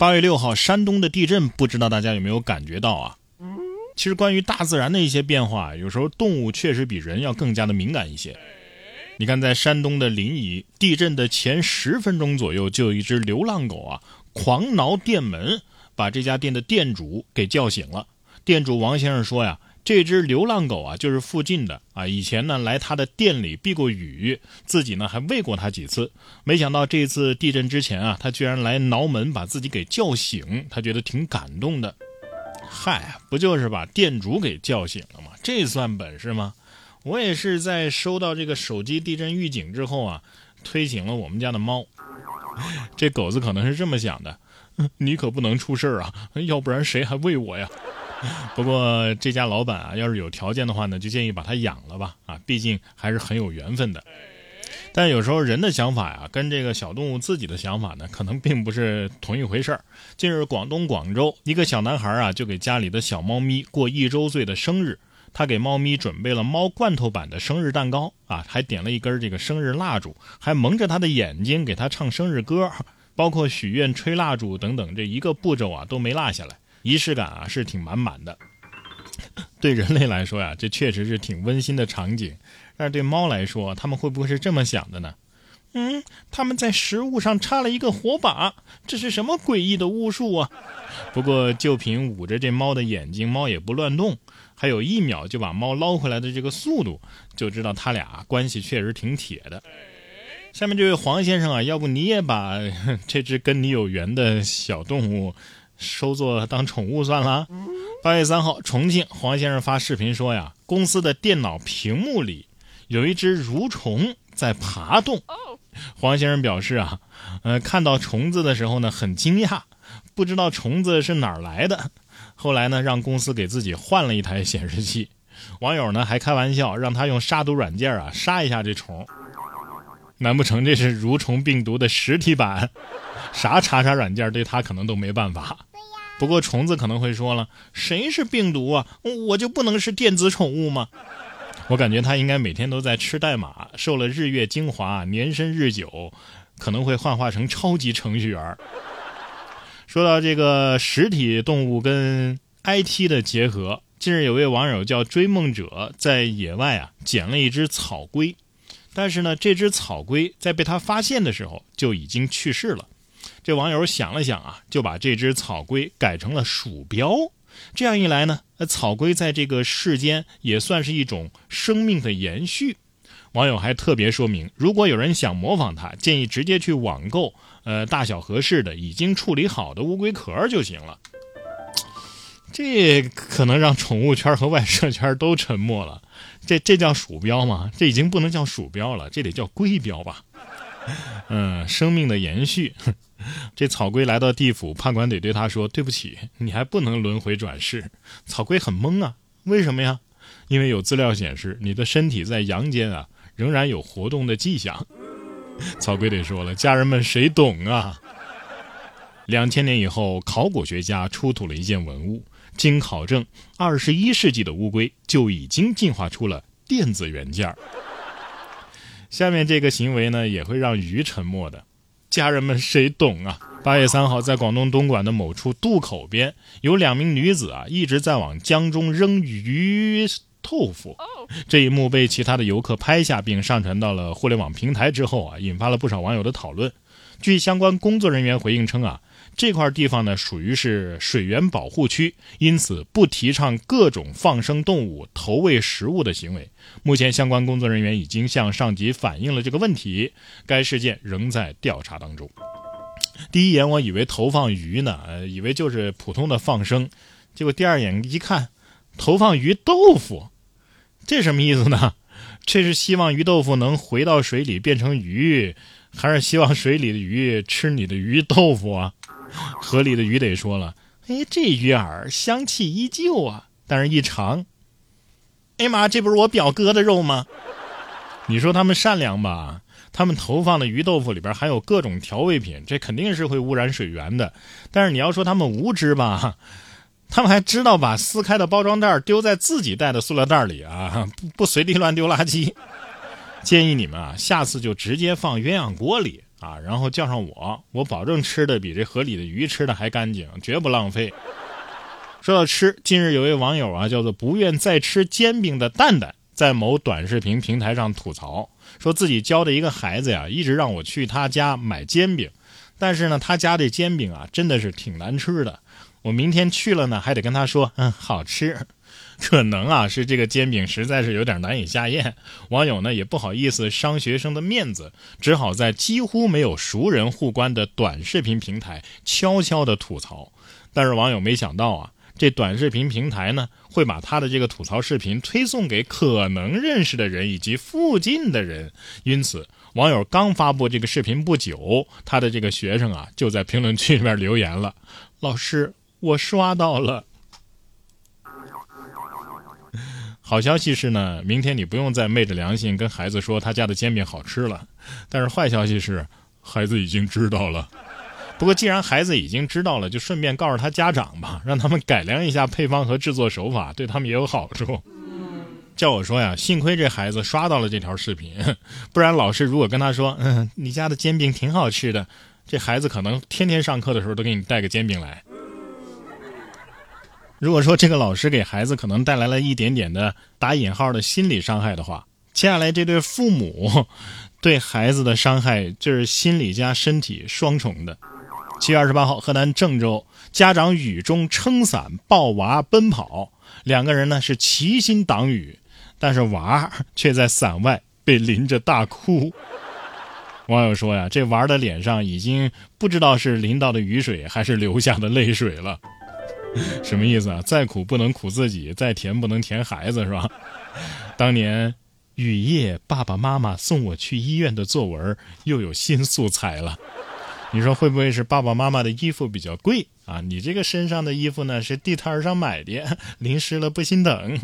八月六号，山东的地震，不知道大家有没有感觉到啊？其实关于大自然的一些变化，有时候动物确实比人要更加的敏感一些。你看，在山东的临沂，地震的前十分钟左右，就有一只流浪狗啊，狂挠店门，把这家店的店主给叫醒了。店主王先生说呀，这只流浪狗啊，就是附近的啊，以前呢来他的店里避过雨，自己呢还喂过他几次。没想到这次地震之前啊，它居然来挠门，把自己给叫醒，他觉得挺感动的。嗨，不就是把店主给叫醒了吗？这算本事吗？我也是在收到这个手机地震预警之后啊，推醒了我们家的猫。这狗子可能是这么想的：你可不能出事儿啊，要不然谁还喂我呀？不过这家老板啊，要是有条件的话呢，就建议把它养了吧。啊，毕竟还是很有缘分的。但有时候人的想法呀，跟这个小动物自己的想法呢，可能并不是同一回事儿。近日，广东广州一个小男孩啊，就给家里的小猫咪过一周岁的生日。他给猫咪准备了猫罐头版的生日蛋糕啊，还点了一根这个生日蜡烛，还蒙着他的眼睛给他唱生日歌，包括许愿、吹蜡烛等等，这一个步骤啊都没落下来，仪式感啊是挺满满的。对人类来说呀，这确实是挺温馨的场景，但是对猫来说，他们会不会是这么想的呢？嗯，他们在食物上插了一个火把，这是什么诡异的巫术啊？不过就凭捂着这猫的眼睛，猫也不乱动。还有一秒就把猫捞回来的这个速度，就知道他俩关系确实挺铁的。下面这位黄先生啊，要不你也把 这只跟你有缘的小动物收作当宠物算了？八月三号，重庆黄先生发视频说呀，公司的电脑屏幕里有一只蠕虫在爬动。黄先生表示啊，呃，看到虫子的时候呢，很惊讶，不知道虫子是哪儿来的。后来呢，让公司给自己换了一台显示器。网友呢还开玩笑，让他用杀毒软件啊杀一下这虫。难不成这是蠕虫病毒的实体版？啥查杀软件对他可能都没办法。不过虫子可能会说了：“谁是病毒啊？我就不能是电子宠物吗？”我感觉他应该每天都在吃代码，受了日月精华，年深日久，可能会幻化成超级程序员。说到这个实体动物跟 IT 的结合，近日有位网友叫追梦者，在野外啊捡了一只草龟，但是呢，这只草龟在被他发现的时候就已经去世了。这网友想了想啊，就把这只草龟改成了鼠标，这样一来呢，草龟在这个世间也算是一种生命的延续。网友还特别说明，如果有人想模仿它，建议直接去网购，呃，大小合适的、已经处理好的乌龟壳就行了。这可能让宠物圈和外设圈都沉默了。这这叫鼠标吗？这已经不能叫鼠标了，这得叫龟标吧？嗯，生命的延续。这草龟来到地府，判官得对他说：“对不起，你还不能轮回转世。”草龟很懵啊，为什么呀？因为有资料显示，你的身体在阳间啊。仍然有活动的迹象，草龟得说了，家人们谁懂啊？两千年以后，考古学家出土了一件文物，经考证，二十一世纪的乌龟就已经进化出了电子元件儿。下面这个行为呢，也会让鱼沉默的，家人们谁懂啊？八月三号，在广东东莞的某处渡口边，有两名女子啊，一直在往江中扔鱼。豆腐这一幕被其他的游客拍下，并上传到了互联网平台之后啊，引发了不少网友的讨论。据相关工作人员回应称啊，这块地方呢属于是水源保护区，因此不提倡各种放生动物投喂食物的行为。目前相关工作人员已经向上级反映了这个问题，该事件仍在调查当中。第一眼我以为投放鱼呢，以为就是普通的放生，结果第二眼一看。投放鱼豆腐，这什么意思呢？这是希望鱼豆腐能回到水里变成鱼，还是希望水里的鱼吃你的鱼豆腐啊？河里的鱼得说了，哎，这鱼饵香气依旧啊，但是一尝，哎妈，这不是我表哥的肉吗？你说他们善良吧？他们投放的鱼豆腐里边含有各种调味品，这肯定是会污染水源的。但是你要说他们无知吧？他们还知道把撕开的包装袋丢在自己带的塑料袋里啊，不不随地乱丢垃圾。建议你们啊，下次就直接放鸳鸯锅里啊，然后叫上我，我保证吃的比这河里的鱼吃的还干净，绝不浪费。说到吃，近日有位网友啊，叫做不愿再吃煎饼的蛋蛋，在某短视频平台上吐槽，说自己教的一个孩子呀，一直让我去他家买煎饼，但是呢，他家这煎饼啊，真的是挺难吃的。我明天去了呢，还得跟他说，嗯，好吃。可能啊，是这个煎饼实在是有点难以下咽。网友呢也不好意思伤学生的面子，只好在几乎没有熟人互关的短视频平台悄悄的吐槽。但是网友没想到啊。这短视频平台呢，会把他的这个吐槽视频推送给可能认识的人以及附近的人，因此网友刚发布这个视频不久，他的这个学生啊就在评论区里面留言了：“老师，我刷到了。”好消息是呢，明天你不用再昧着良心跟孩子说他家的煎饼好吃了，但是坏消息是，孩子已经知道了。不过，既然孩子已经知道了，就顺便告诉他家长吧，让他们改良一下配方和制作手法，对他们也有好处。叫我说呀，幸亏这孩子刷到了这条视频，不然老师如果跟他说：“嗯，你家的煎饼挺好吃的”，这孩子可能天天上课的时候都给你带个煎饼来。如果说这个老师给孩子可能带来了一点点的打引号的心理伤害的话，接下来这对父母对孩子的伤害就是心理加身体双重的。七月二十八号，河南郑州，家长雨中撑伞抱娃奔跑，两个人呢是齐心挡雨，但是娃却在伞外被淋着大哭。网友说呀，这娃的脸上已经不知道是淋到的雨水还是流下的泪水了。什么意思啊？再苦不能苦自己，再甜不能甜孩子，是吧？当年雨夜爸爸妈妈送我去医院的作文又有新素材了。你说会不会是爸爸妈妈的衣服比较贵啊？你这个身上的衣服呢是地摊上买的，淋湿了不心疼。